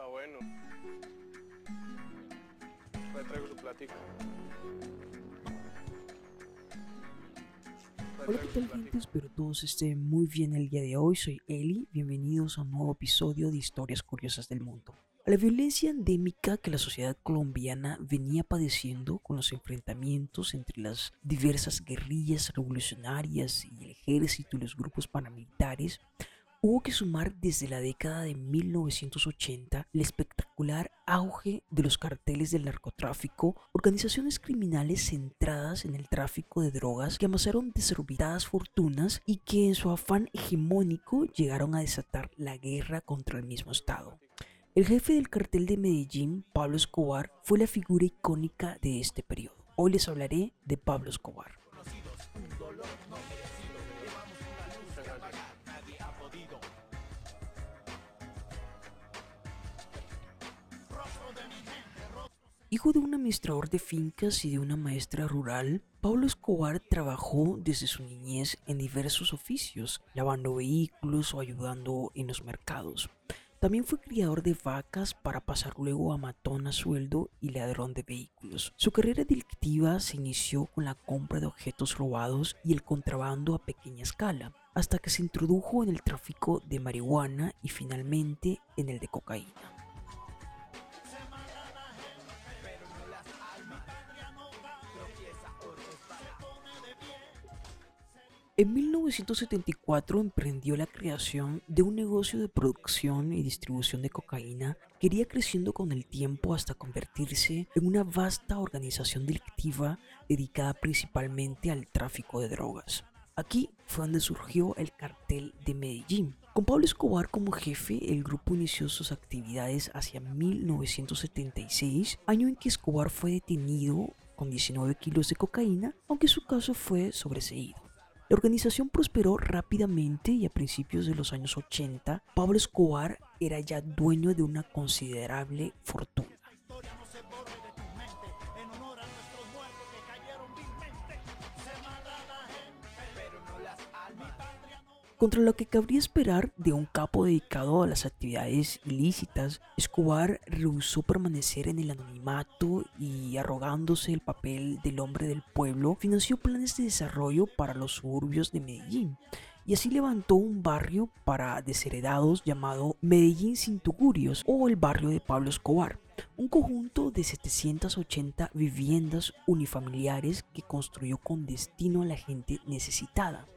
Está bueno. Le traigo su platica. Hola, ¿qué tal gente? Espero todos estén muy bien el día de hoy. Soy Eli. Bienvenidos a un nuevo episodio de Historias Curiosas del Mundo. A la violencia endémica que la sociedad colombiana venía padeciendo con los enfrentamientos entre las diversas guerrillas revolucionarias y el ejército y los grupos paramilitares, hubo que sumar desde la década de 1980 el espectacular auge de los carteles del narcotráfico, organizaciones criminales centradas en el tráfico de drogas que amasaron desorbitadas fortunas y que en su afán hegemónico llegaron a desatar la guerra contra el mismo Estado. El jefe del cartel de Medellín, Pablo Escobar, fue la figura icónica de este periodo. Hoy les hablaré de Pablo Escobar. Hijo de un administrador de fincas y de una maestra rural, Pablo Escobar trabajó desde su niñez en diversos oficios, lavando vehículos o ayudando en los mercados. También fue criador de vacas para pasar luego a matón a sueldo y ladrón de vehículos. Su carrera delictiva se inició con la compra de objetos robados y el contrabando a pequeña escala, hasta que se introdujo en el tráfico de marihuana y finalmente en el de cocaína. En 1974 emprendió la creación de un negocio de producción y distribución de cocaína que iría creciendo con el tiempo hasta convertirse en una vasta organización delictiva dedicada principalmente al tráfico de drogas. Aquí fue donde surgió el cartel de Medellín. Con Pablo Escobar como jefe, el grupo inició sus actividades hacia 1976, año en que Escobar fue detenido con 19 kilos de cocaína, aunque su caso fue sobreseído. La organización prosperó rápidamente y a principios de los años 80, Pablo Escobar era ya dueño de una considerable fortuna. Contra lo que cabría esperar de un capo dedicado a las actividades ilícitas, Escobar rehusó permanecer en el anonimato y arrogándose el papel del hombre del pueblo, financió planes de desarrollo para los suburbios de Medellín y así levantó un barrio para desheredados llamado Medellín sin tugurios o el barrio de Pablo Escobar, un conjunto de 780 viviendas unifamiliares que construyó con destino a la gente necesitada.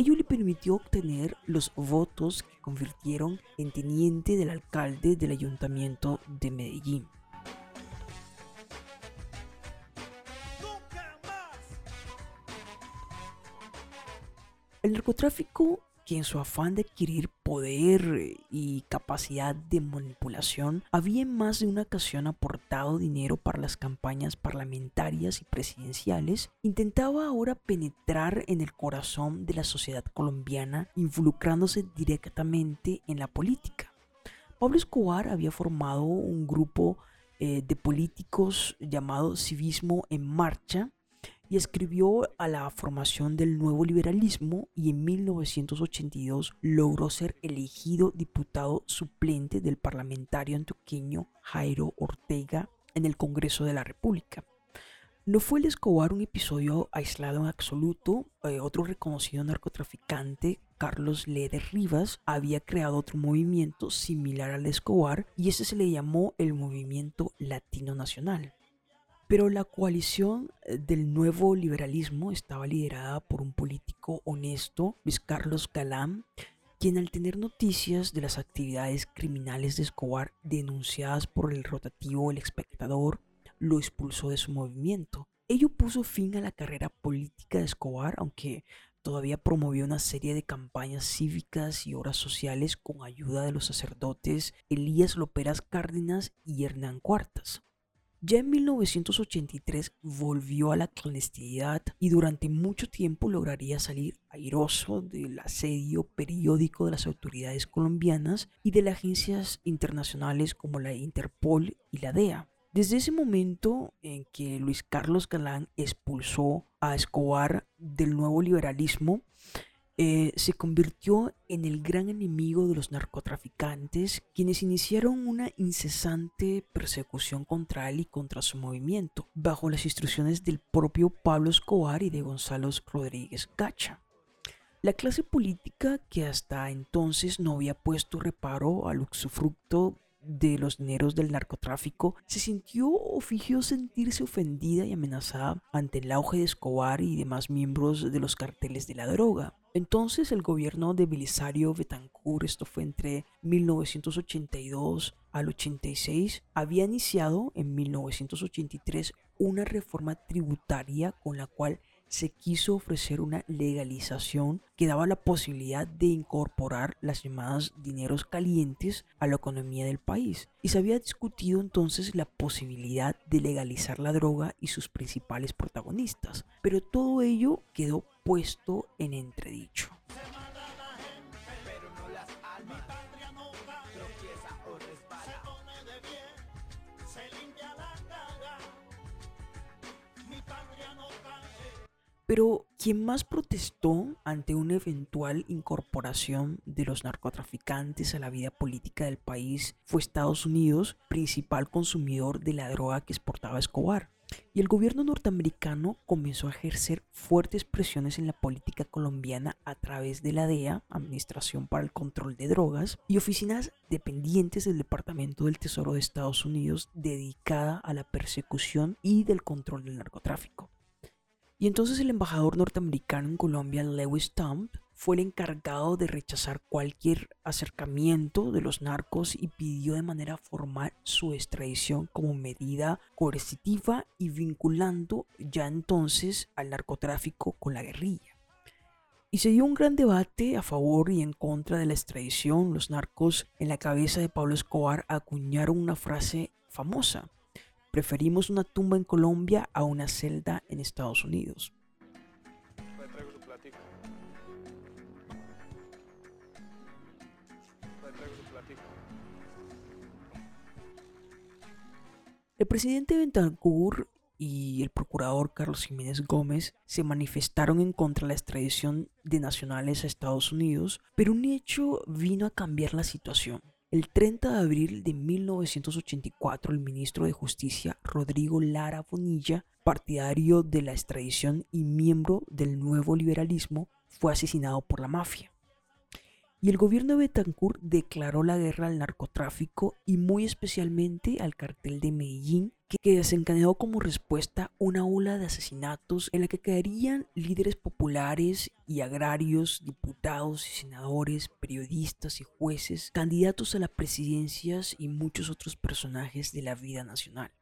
Ello le permitió obtener los votos que convirtieron en teniente del alcalde del ayuntamiento de Medellín. El narcotráfico que en su afán de adquirir poder y capacidad de manipulación había en más de una ocasión aportado dinero para las campañas parlamentarias y presidenciales, intentaba ahora penetrar en el corazón de la sociedad colombiana involucrándose directamente en la política. Pablo Escobar había formado un grupo eh, de políticos llamado Civismo en Marcha, y escribió a la formación del nuevo liberalismo y en 1982 logró ser elegido diputado suplente del parlamentario antioqueño Jairo Ortega en el Congreso de la República. No fue el Escobar un episodio aislado en absoluto. Eh, otro reconocido narcotraficante, Carlos Leder Rivas, había creado otro movimiento similar al Escobar y ese se le llamó el Movimiento Latino Nacional. Pero la coalición eh, del nuevo liberalismo estaba liderada por un político honesto, Luis Carlos Galán, quien al tener noticias de las actividades criminales de Escobar denunciadas por el rotativo El Espectador, lo expulsó de su movimiento. Ello puso fin a la carrera política de Escobar, aunque todavía promovió una serie de campañas cívicas y obras sociales con ayuda de los sacerdotes Elías Loperas Cárdenas y Hernán Cuartas. Ya en 1983 volvió a la clandestinidad y durante mucho tiempo lograría salir airoso del asedio periódico de las autoridades colombianas y de las agencias internacionales como la Interpol y la DEA. Desde ese momento en que Luis Carlos Galán expulsó a Escobar del nuevo liberalismo, eh, se convirtió en el gran enemigo de los narcotraficantes, quienes iniciaron una incesante persecución contra él y contra su movimiento, bajo las instrucciones del propio Pablo Escobar y de Gonzalo Rodríguez Gacha. La clase política que hasta entonces no había puesto reparo al usufructo de los dineros del narcotráfico se sintió o fingió sentirse ofendida y amenazada ante el auge de Escobar y demás miembros de los carteles de la droga. Entonces el gobierno de Belisario Betancourt, esto fue entre 1982 al 86, había iniciado en 1983 una reforma tributaria con la cual se quiso ofrecer una legalización que daba la posibilidad de incorporar las llamadas dineros calientes a la economía del país. Y se había discutido entonces la posibilidad de legalizar la droga y sus principales protagonistas. Pero todo ello quedó puesto en entredicho. Pero quien más protestó ante una eventual incorporación de los narcotraficantes a la vida política del país fue Estados Unidos, principal consumidor de la droga que exportaba Escobar. Y el gobierno norteamericano comenzó a ejercer fuertes presiones en la política colombiana a través de la DEA, Administración para el Control de Drogas, y oficinas dependientes del Departamento del Tesoro de Estados Unidos dedicada a la persecución y del control del narcotráfico. Y entonces el embajador norteamericano en Colombia, Lewis Stump, fue el encargado de rechazar cualquier acercamiento de los narcos y pidió de manera formal su extradición como medida coercitiva y vinculando ya entonces al narcotráfico con la guerrilla. Y se dio un gran debate a favor y en contra de la extradición. Los narcos en la cabeza de Pablo Escobar acuñaron una frase famosa Preferimos una tumba en Colombia a una celda en Estados Unidos. El presidente Bentancur y el procurador Carlos Jiménez Gómez se manifestaron en contra de la extradición de nacionales a Estados Unidos, pero un hecho vino a cambiar la situación. El 30 de abril de 1984, el ministro de Justicia Rodrigo Lara Bonilla, partidario de la extradición y miembro del nuevo liberalismo, fue asesinado por la mafia. Y el gobierno de Betancourt declaró la guerra al narcotráfico y muy especialmente al cartel de Medellín que desencadenó como respuesta una ola de asesinatos en la que caerían líderes populares y agrarios, diputados y senadores, periodistas y jueces, candidatos a las presidencias y muchos otros personajes de la vida nacional.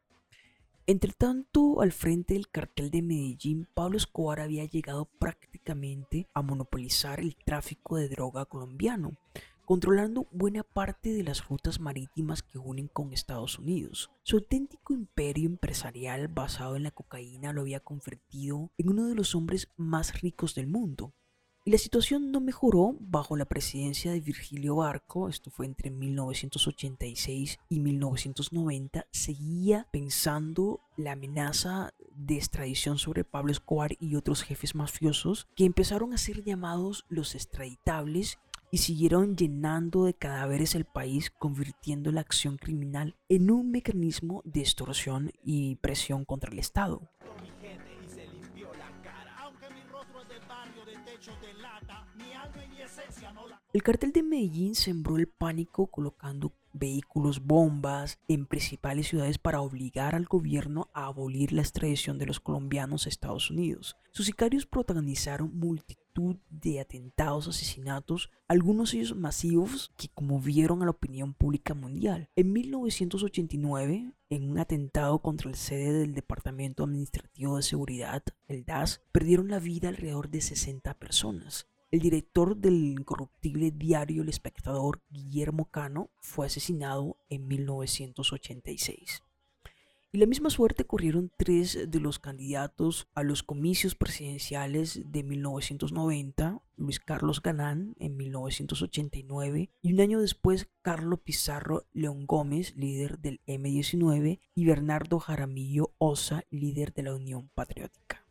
Entre tanto, al frente del cartel de Medellín, Pablo Escobar había llegado prácticamente a monopolizar el tráfico de droga colombiano, controlando buena parte de las rutas marítimas que unen con Estados Unidos. Su auténtico imperio empresarial basado en la cocaína lo había convertido en uno de los hombres más ricos del mundo. Y la situación no mejoró bajo la presidencia de Virgilio Barco, esto fue entre 1986 y 1990, seguía pensando la amenaza de extradición sobre Pablo Escobar y otros jefes mafiosos que empezaron a ser llamados los extraditables y siguieron llenando de cadáveres el país, convirtiendo la acción criminal en un mecanismo de extorsión y presión contra el Estado. de lata, mi alma y mi esencia no la el cartel de Medellín sembró el pánico colocando vehículos bombas en principales ciudades para obligar al gobierno a abolir la extradición de los colombianos a Estados Unidos. Sus sicarios protagonizaron multitud de atentados, asesinatos, algunos de ellos masivos que conmovieron a la opinión pública mundial. En 1989, en un atentado contra el sede del Departamento Administrativo de Seguridad, el DAS, perdieron la vida alrededor de 60 personas. El director del incorruptible diario El Espectador, Guillermo Cano, fue asesinado en 1986. Y la misma suerte corrieron tres de los candidatos a los comicios presidenciales de 1990, Luis Carlos Ganán en 1989 y un año después Carlos Pizarro León Gómez, líder del M19, y Bernardo Jaramillo Osa, líder de la Unión Patriótica.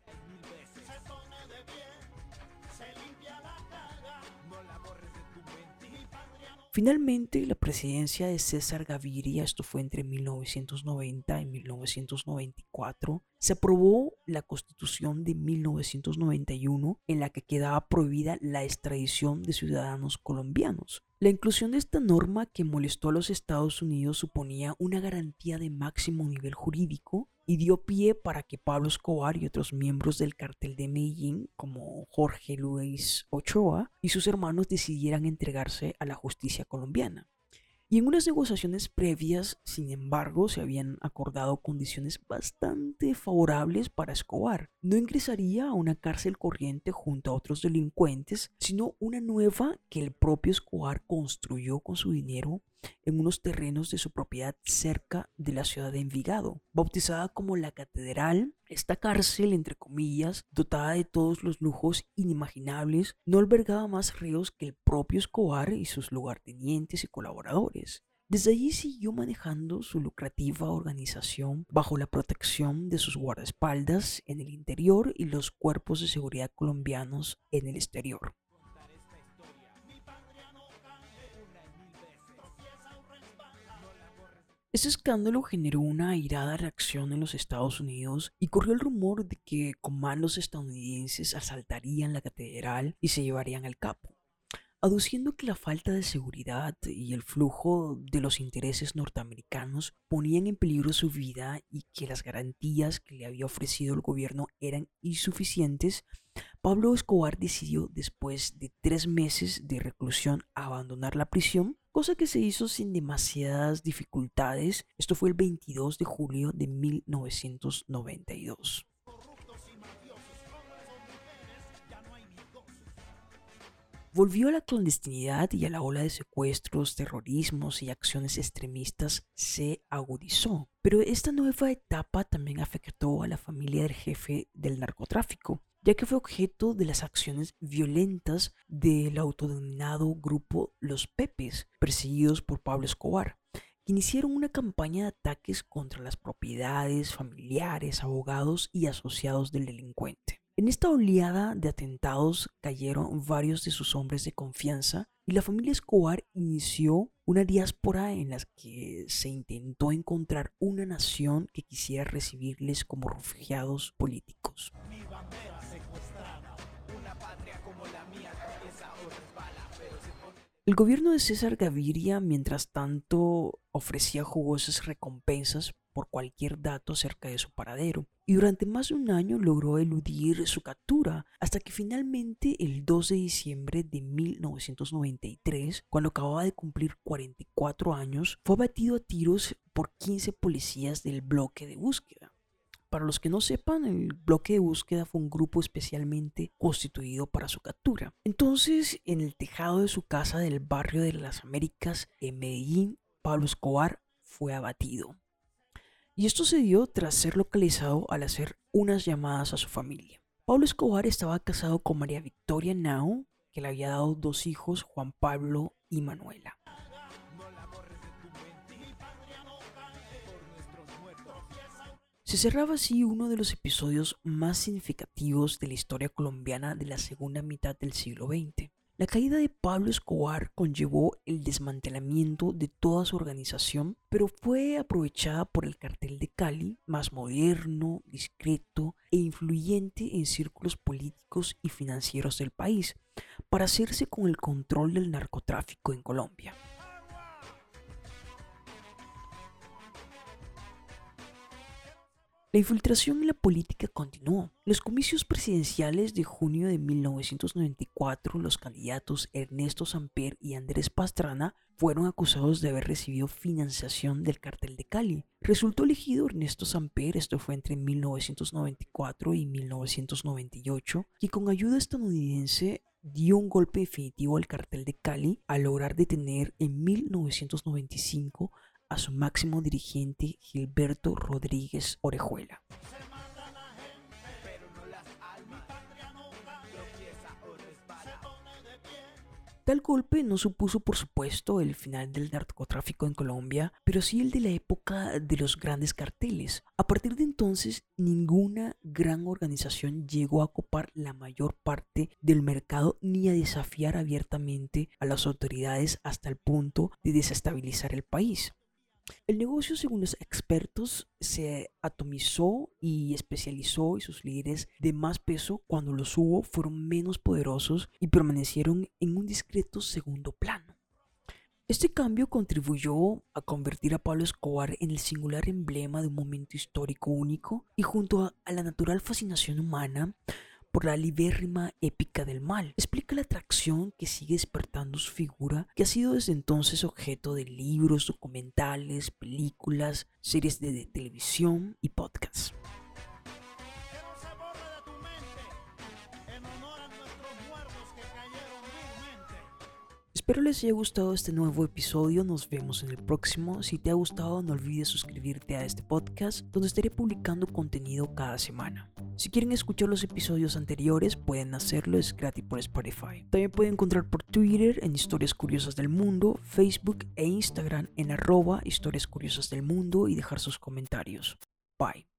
Finalmente, la presidencia de César Gaviria, esto fue entre 1990 y 1994, se aprobó la constitución de 1991 en la que quedaba prohibida la extradición de ciudadanos colombianos. La inclusión de esta norma que molestó a los Estados Unidos suponía una garantía de máximo nivel jurídico y dio pie para que Pablo Escobar y otros miembros del cartel de Medellín, como Jorge Luis Ochoa y sus hermanos, decidieran entregarse a la justicia colombiana. Y en unas negociaciones previas, sin embargo, se habían acordado condiciones bastante favorables para Escobar. No ingresaría a una cárcel corriente junto a otros delincuentes, sino una nueva que el propio Escobar construyó con su dinero en unos terrenos de su propiedad cerca de la ciudad de Envigado, bautizada como la Catedral. Esta cárcel, entre comillas, dotada de todos los lujos inimaginables, no albergaba más reos que el propio Escobar y sus lugartenientes y colaboradores. Desde allí siguió manejando su lucrativa organización bajo la protección de sus guardaespaldas en el interior y los cuerpos de seguridad colombianos en el exterior. Este escándalo generó una airada reacción en los Estados Unidos y corrió el rumor de que comandos estadounidenses asaltarían la catedral y se llevarían al capo, aduciendo que la falta de seguridad y el flujo de los intereses norteamericanos ponían en peligro su vida y que las garantías que le había ofrecido el gobierno eran insuficientes, Pablo Escobar decidió después de tres meses de reclusión abandonar la prisión cosa que se hizo sin demasiadas dificultades. Esto fue el 22 de julio de 1992. Volvió a la clandestinidad y a la ola de secuestros, terrorismos y acciones extremistas se agudizó. Pero esta nueva etapa también afectó a la familia del jefe del narcotráfico, ya que fue objeto de las acciones violentas del autodenominado grupo Los Pepes, perseguidos por Pablo Escobar, que iniciaron una campaña de ataques contra las propiedades, familiares, abogados y asociados del delincuente. En esta oleada de atentados cayeron varios de sus hombres de confianza y la familia Escobar inició una diáspora en la que se intentó encontrar una nación que quisiera recibirles como refugiados políticos. El gobierno de César Gaviria, mientras tanto, ofrecía jugosas recompensas por cualquier dato acerca de su paradero, y durante más de un año logró eludir su captura, hasta que finalmente el 2 de diciembre de 1993, cuando acababa de cumplir 44 años, fue abatido a tiros por 15 policías del bloque de búsqueda. Para los que no sepan, el bloque de búsqueda fue un grupo especialmente constituido para su captura. Entonces, en el tejado de su casa del barrio de las Américas, en Medellín, Pablo Escobar fue abatido. Y esto se dio tras ser localizado al hacer unas llamadas a su familia. Pablo Escobar estaba casado con María Victoria Nao, que le había dado dos hijos, Juan Pablo y Manuela. Se cerraba así uno de los episodios más significativos de la historia colombiana de la segunda mitad del siglo XX. La caída de Pablo Escobar conllevó el desmantelamiento de toda su organización, pero fue aprovechada por el cartel de Cali, más moderno, discreto e influyente en círculos políticos y financieros del país, para hacerse con el control del narcotráfico en Colombia. La infiltración en la política continuó. Los comicios presidenciales de junio de 1994, los candidatos Ernesto Samper y Andrés Pastrana fueron acusados de haber recibido financiación del cartel de Cali. Resultó elegido Ernesto Samper, esto fue entre 1994 y 1998, y con ayuda estadounidense dio un golpe definitivo al cartel de Cali al lograr detener en 1995 a su máximo dirigente Gilberto Rodríguez Orejuela. Tal golpe no supuso, por supuesto, el final del narcotráfico en Colombia, pero sí el de la época de los grandes carteles. A partir de entonces, ninguna gran organización llegó a ocupar la mayor parte del mercado ni a desafiar abiertamente a las autoridades hasta el punto de desestabilizar el país. El negocio, según los expertos, se atomizó y especializó y sus líderes de más peso cuando los hubo fueron menos poderosos y permanecieron en un discreto segundo plano. Este cambio contribuyó a convertir a Pablo Escobar en el singular emblema de un momento histórico único y junto a, la natural fascinación humana por la libérrima épica del mal. Explica la atracción que sigue despertando su figura, que ha sido desde entonces objeto de libros, documentales, películas, series de, de televisión y podcasts. Espero les haya gustado este nuevo episodio, nos vemos en el próximo. Si te ha gustado no olvides suscribirte a este podcast donde estaré publicando contenido cada semana. Si quieren escuchar los episodios anteriores pueden hacerlo, es gratis por Spotify. También pueden encontrar por Twitter en Historias Curiosas del Mundo, Facebook e Instagram en arroba Historias Curiosas del Mundo y dejar sus comentarios. Bye.